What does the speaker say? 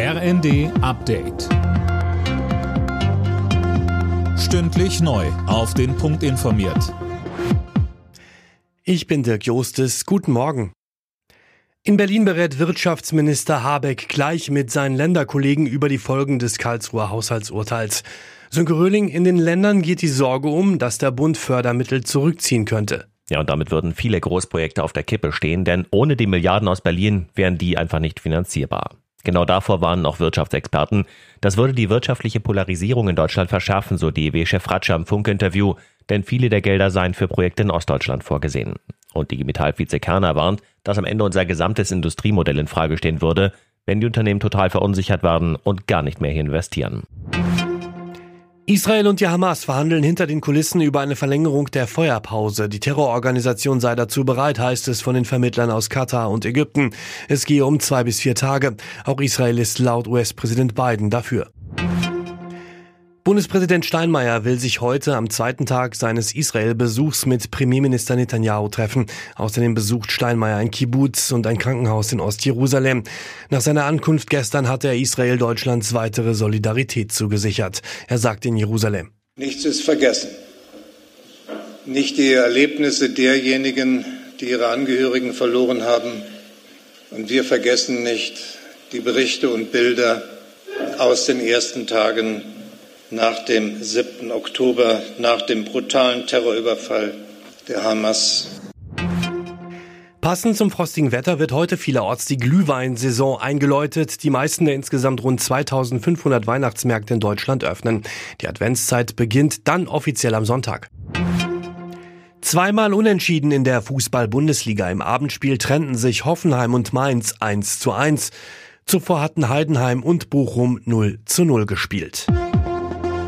RND Update. Stündlich neu. Auf den Punkt informiert. Ich bin Dirk Jostes. Guten Morgen. In Berlin berät Wirtschaftsminister Habeck gleich mit seinen Länderkollegen über die Folgen des Karlsruher Haushaltsurteils. Sönke Röhling, in den Ländern geht die Sorge um, dass der Bund Fördermittel zurückziehen könnte. Ja, und damit würden viele Großprojekte auf der Kippe stehen, denn ohne die Milliarden aus Berlin wären die einfach nicht finanzierbar. Genau davor warnen auch Wirtschaftsexperten. Das würde die wirtschaftliche Polarisierung in Deutschland verschärfen, so DEW-Chef Ratscher im Funk-Interview, denn viele der Gelder seien für Projekte in Ostdeutschland vorgesehen. Und die Metall-Vize Kerner warnt, dass am Ende unser gesamtes Industriemodell in Frage stehen würde, wenn die Unternehmen total verunsichert werden und gar nicht mehr hier investieren. Israel und die Hamas verhandeln hinter den Kulissen über eine Verlängerung der Feuerpause. Die Terrororganisation sei dazu bereit, heißt es von den Vermittlern aus Katar und Ägypten. Es gehe um zwei bis vier Tage. Auch Israel ist laut US-Präsident Biden dafür. Bundespräsident Steinmeier will sich heute am zweiten Tag seines Israel-Besuchs mit Premierminister Netanyahu treffen. Außerdem besucht Steinmeier ein Kibbutz und ein Krankenhaus in Ostjerusalem. Nach seiner Ankunft gestern hat er Israel Deutschlands weitere Solidarität zugesichert. Er sagt in Jerusalem. Nichts ist vergessen. Nicht die Erlebnisse derjenigen, die ihre Angehörigen verloren haben. Und wir vergessen nicht die Berichte und Bilder aus den ersten Tagen nach dem 7. Oktober, nach dem brutalen Terrorüberfall der Hamas. Passend zum frostigen Wetter wird heute vielerorts die Glühweinsaison eingeläutet. Die meisten der insgesamt rund 2500 Weihnachtsmärkte in Deutschland öffnen. Die Adventszeit beginnt dann offiziell am Sonntag. Zweimal unentschieden in der Fußball-Bundesliga. Im Abendspiel trennten sich Hoffenheim und Mainz 1 zu 1. Zuvor hatten Heidenheim und Bochum 0 zu 0 gespielt.